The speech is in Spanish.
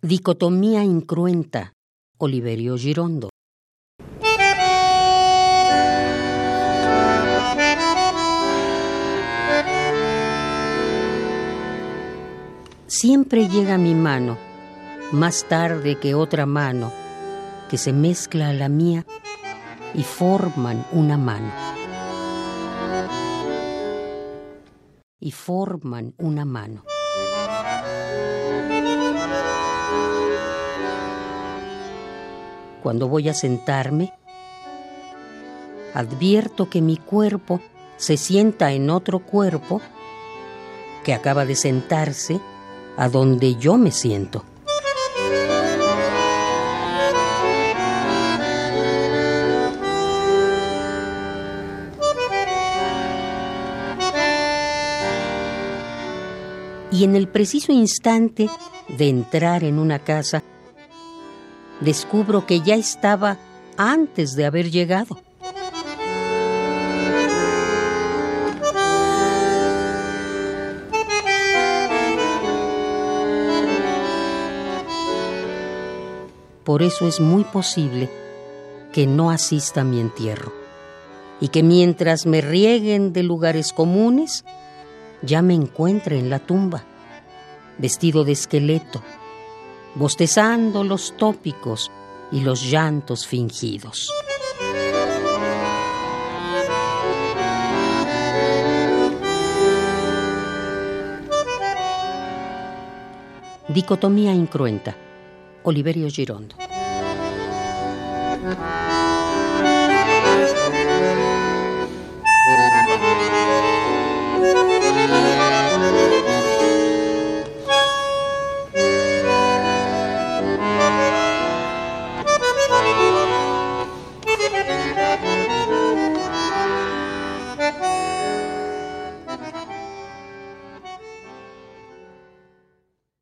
Dicotomía incruenta. Oliverio Girondo. Siempre llega mi mano, más tarde que otra mano, que se mezcla a la mía y forman una mano. Y forman una mano. Cuando voy a sentarme, advierto que mi cuerpo se sienta en otro cuerpo que acaba de sentarse a donde yo me siento. Y en el preciso instante de entrar en una casa, descubro que ya estaba antes de haber llegado. Por eso es muy posible que no asista a mi entierro y que mientras me rieguen de lugares comunes, ya me encuentre en la tumba, vestido de esqueleto, bostezando los tópicos y los llantos fingidos. Dicotomía incruenta. Oliverio Girondo.